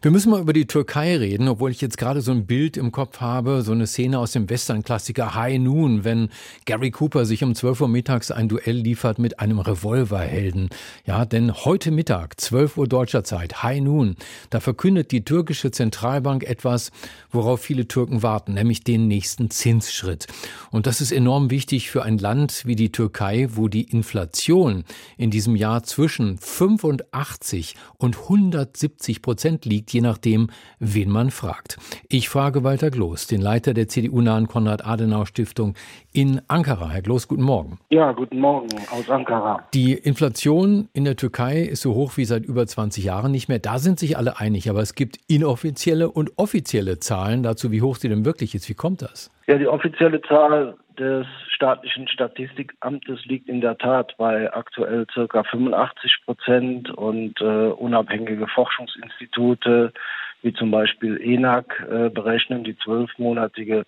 wir müssen mal über die Türkei reden, obwohl ich jetzt gerade so ein Bild im Kopf habe, so eine Szene aus dem Western-Klassiker High Noon, wenn Gary Cooper sich um 12 Uhr mittags ein Duell liefert mit einem Revolverhelden. Ja, denn heute Mittag, 12 Uhr deutscher Zeit, High Noon, da verkündet die türkische Zentralbank etwas, worauf viele Türken warten, nämlich den nächsten Zinsschritt. Und das ist enorm wichtig für ein Land wie die Türkei, wo die Inflation in diesem Jahr zwischen 85 und 170 Prozent liegt je nachdem, wen man fragt. Ich frage Walter Gloß, den Leiter der CDU-nahen Konrad-Adenauer-Stiftung in Ankara. Herr Gloß, guten Morgen. Ja, guten Morgen aus Ankara. Die Inflation in der Türkei ist so hoch wie seit über 20 Jahren nicht mehr. Da sind sich alle einig, aber es gibt inoffizielle und offizielle Zahlen dazu, wie hoch sie denn wirklich ist. Wie kommt das? Ja, die offizielle Zahl des staatlichen Statistikamtes liegt in der Tat bei aktuell circa 85 Prozent und äh, unabhängige Forschungsinstitute wie zum Beispiel ENAC äh, berechnen die zwölfmonatige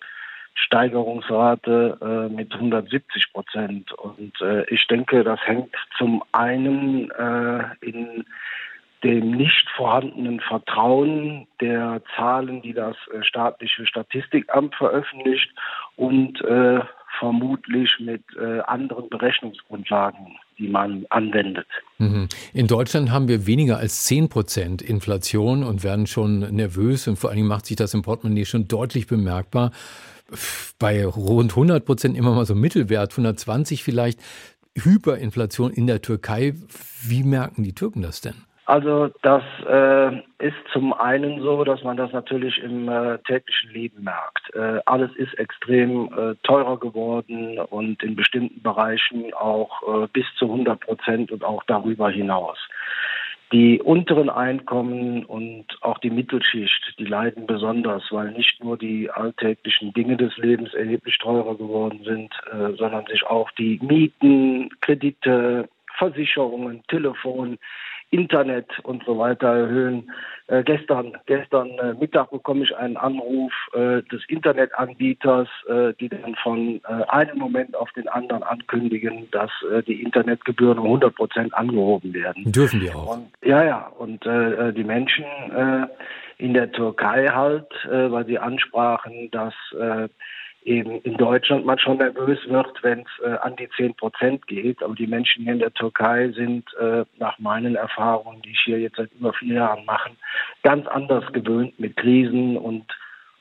Steigerungsrate äh, mit 170 Prozent. Und äh, ich denke, das hängt zum einen äh, in dem nicht vorhandenen Vertrauen der Zahlen, die das äh, staatliche Statistikamt veröffentlicht und äh, vermutlich mit äh, anderen Berechnungsgrundlagen, die man anwendet. Mhm. In Deutschland haben wir weniger als 10 Prozent Inflation und werden schon nervös und vor allen Dingen macht sich das im Portemonnaie schon deutlich bemerkbar. Bei rund 100 Prozent immer mal so Mittelwert, 120 vielleicht. Hyperinflation in der Türkei. Wie merken die Türken das denn? Also das äh, ist zum einen so, dass man das natürlich im äh, täglichen Leben merkt. Äh, alles ist extrem äh, teurer geworden und in bestimmten Bereichen auch äh, bis zu 100 Prozent und auch darüber hinaus. Die unteren Einkommen und auch die Mittelschicht, die leiden besonders, weil nicht nur die alltäglichen Dinge des Lebens erheblich teurer geworden sind, äh, sondern sich auch die Mieten, Kredite, Versicherungen, Telefon, Internet und so weiter erhöhen. Äh, gestern gestern äh, Mittag bekomme ich einen Anruf äh, des Internetanbieters, äh, die dann von äh, einem Moment auf den anderen ankündigen, dass äh, die Internetgebühren um 100 Prozent angehoben werden. Dürfen die auch? Und, ja, ja. Und die Menschen in der Türkei halt, weil sie ansprachen, dass eben in Deutschland man schon nervös wird, wenn es äh, an die 10 Prozent geht. Aber die Menschen hier in der Türkei sind äh, nach meinen Erfahrungen, die ich hier jetzt seit über vier Jahren mache, ganz anders gewöhnt mit Krisen und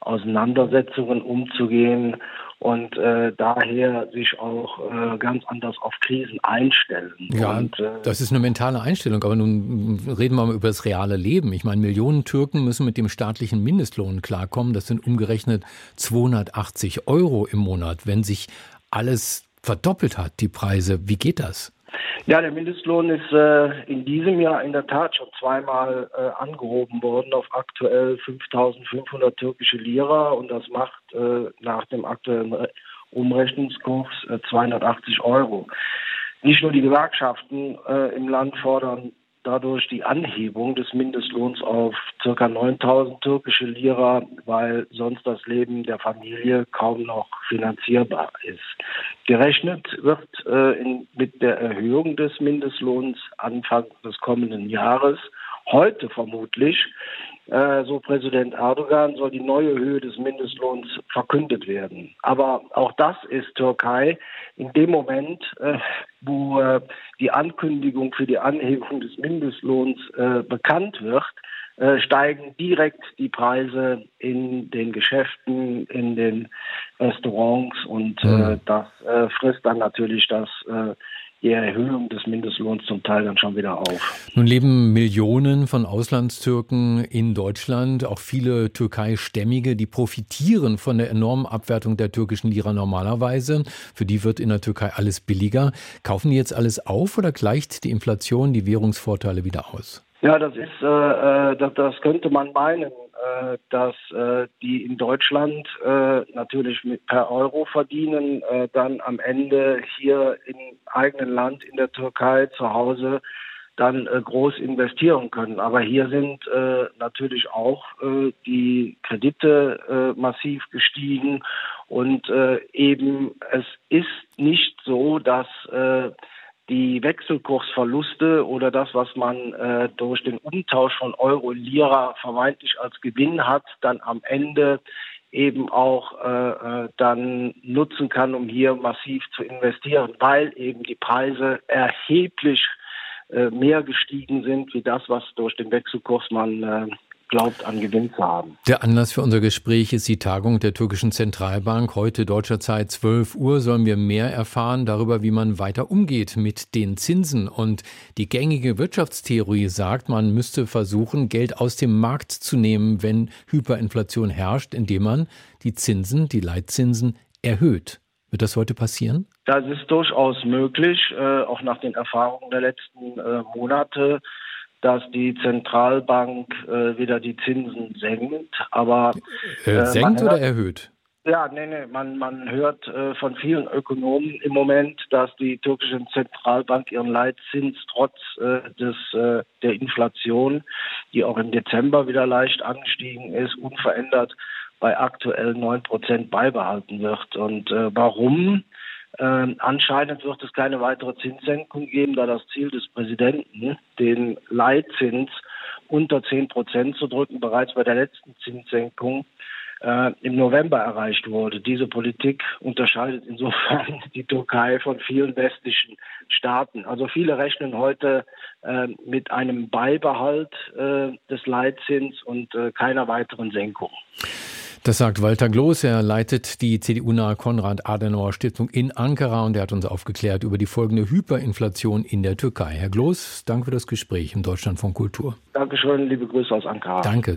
Auseinandersetzungen umzugehen und äh, daher sich auch äh, ganz anders auf Krisen einstellen. Ja, und, äh, das ist eine mentale Einstellung, aber nun reden wir mal über das reale Leben. Ich meine, Millionen Türken müssen mit dem staatlichen Mindestlohn klarkommen. Das sind umgerechnet 280 Euro im Monat. Wenn sich alles verdoppelt hat, die Preise, wie geht das? Ja, der Mindestlohn ist äh, in diesem Jahr in der Tat schon zweimal äh, angehoben worden auf aktuell 5.500 türkische Lira und das macht äh, nach dem aktuellen Umrechnungskurs 280 äh, Euro. Nicht nur die Gewerkschaften äh, im Land fordern dadurch die Anhebung des Mindestlohns auf ca. 9000 türkische Lira, weil sonst das Leben der Familie kaum noch finanzierbar ist. Gerechnet wird äh, in, mit der Erhöhung des Mindestlohns Anfang des kommenden Jahres, heute vermutlich, äh, so Präsident Erdogan, soll die neue Höhe des Mindestlohns verkündet werden. Aber auch das ist Türkei in dem Moment, äh, wo äh, die Ankündigung für die Anhebung des Mindestlohns äh, bekannt wird, äh, steigen direkt die Preise in den Geschäften, in den Restaurants und mhm. das frisst dann natürlich das die Erhöhung des Mindestlohns zum Teil dann schon wieder auf. Nun leben Millionen von Auslandstürken in Deutschland, auch viele Türkei-Stämmige, die profitieren von der enormen Abwertung der türkischen Lira normalerweise. Für die wird in der Türkei alles billiger. Kaufen die jetzt alles auf oder gleicht die Inflation die Währungsvorteile wieder aus? Ja, das ist, äh, äh das, das könnte man meinen. Äh, dass äh, die in Deutschland äh, natürlich mit per Euro verdienen, dann am Ende hier im eigenen Land in der Türkei zu Hause dann groß investieren können. Aber hier sind natürlich auch die Kredite massiv gestiegen und eben es ist nicht so, dass die Wechselkursverluste oder das, was man äh, durch den Umtausch von Euro Lira vermeintlich als Gewinn hat, dann am Ende eben auch äh, äh, dann nutzen kann, um hier massiv zu investieren, weil eben die Preise erheblich äh, mehr gestiegen sind, wie das, was durch den Wechselkurs man äh, glaubt, an Gewinn zu haben. Der Anlass für unser Gespräch ist die Tagung der türkischen Zentralbank. Heute deutscher Zeit 12 Uhr sollen wir mehr erfahren darüber, wie man weiter umgeht mit den Zinsen. Und die gängige Wirtschaftstheorie sagt, man müsste versuchen, Geld aus dem Markt zu nehmen, wenn Hyperinflation herrscht, indem man die Zinsen, die Leitzinsen erhöht. Wird das heute passieren? Das ist durchaus möglich, äh, auch nach den Erfahrungen der letzten äh, Monate dass die Zentralbank äh, wieder die Zinsen senkt, aber äh, äh senkt hört, oder erhöht? Ja, nee, nee, man, man hört äh, von vielen Ökonomen im Moment, dass die türkische Zentralbank ihren Leitzins trotz äh, des, äh, der Inflation, die auch im Dezember wieder leicht angestiegen ist, unverändert bei aktuell neun Prozent beibehalten wird. Und warum? Ähm, anscheinend wird es keine weitere Zinssenkung geben, da das Ziel des Präsidenten, den Leitzins unter 10 Prozent zu drücken, bereits bei der letzten Zinssenkung äh, im November erreicht wurde. Diese Politik unterscheidet insofern die Türkei von vielen westlichen Staaten. Also viele rechnen heute äh, mit einem Beibehalt äh, des Leitzins und äh, keiner weiteren Senkung. Das sagt Walter Gloß. Er leitet die CDU-nahe Konrad-Adenauer-Stiftung in Ankara und er hat uns aufgeklärt über die folgende Hyperinflation in der Türkei. Herr Gloß, danke für das Gespräch im Deutschland von Kultur. Dankeschön, liebe Grüße aus Ankara. Danke.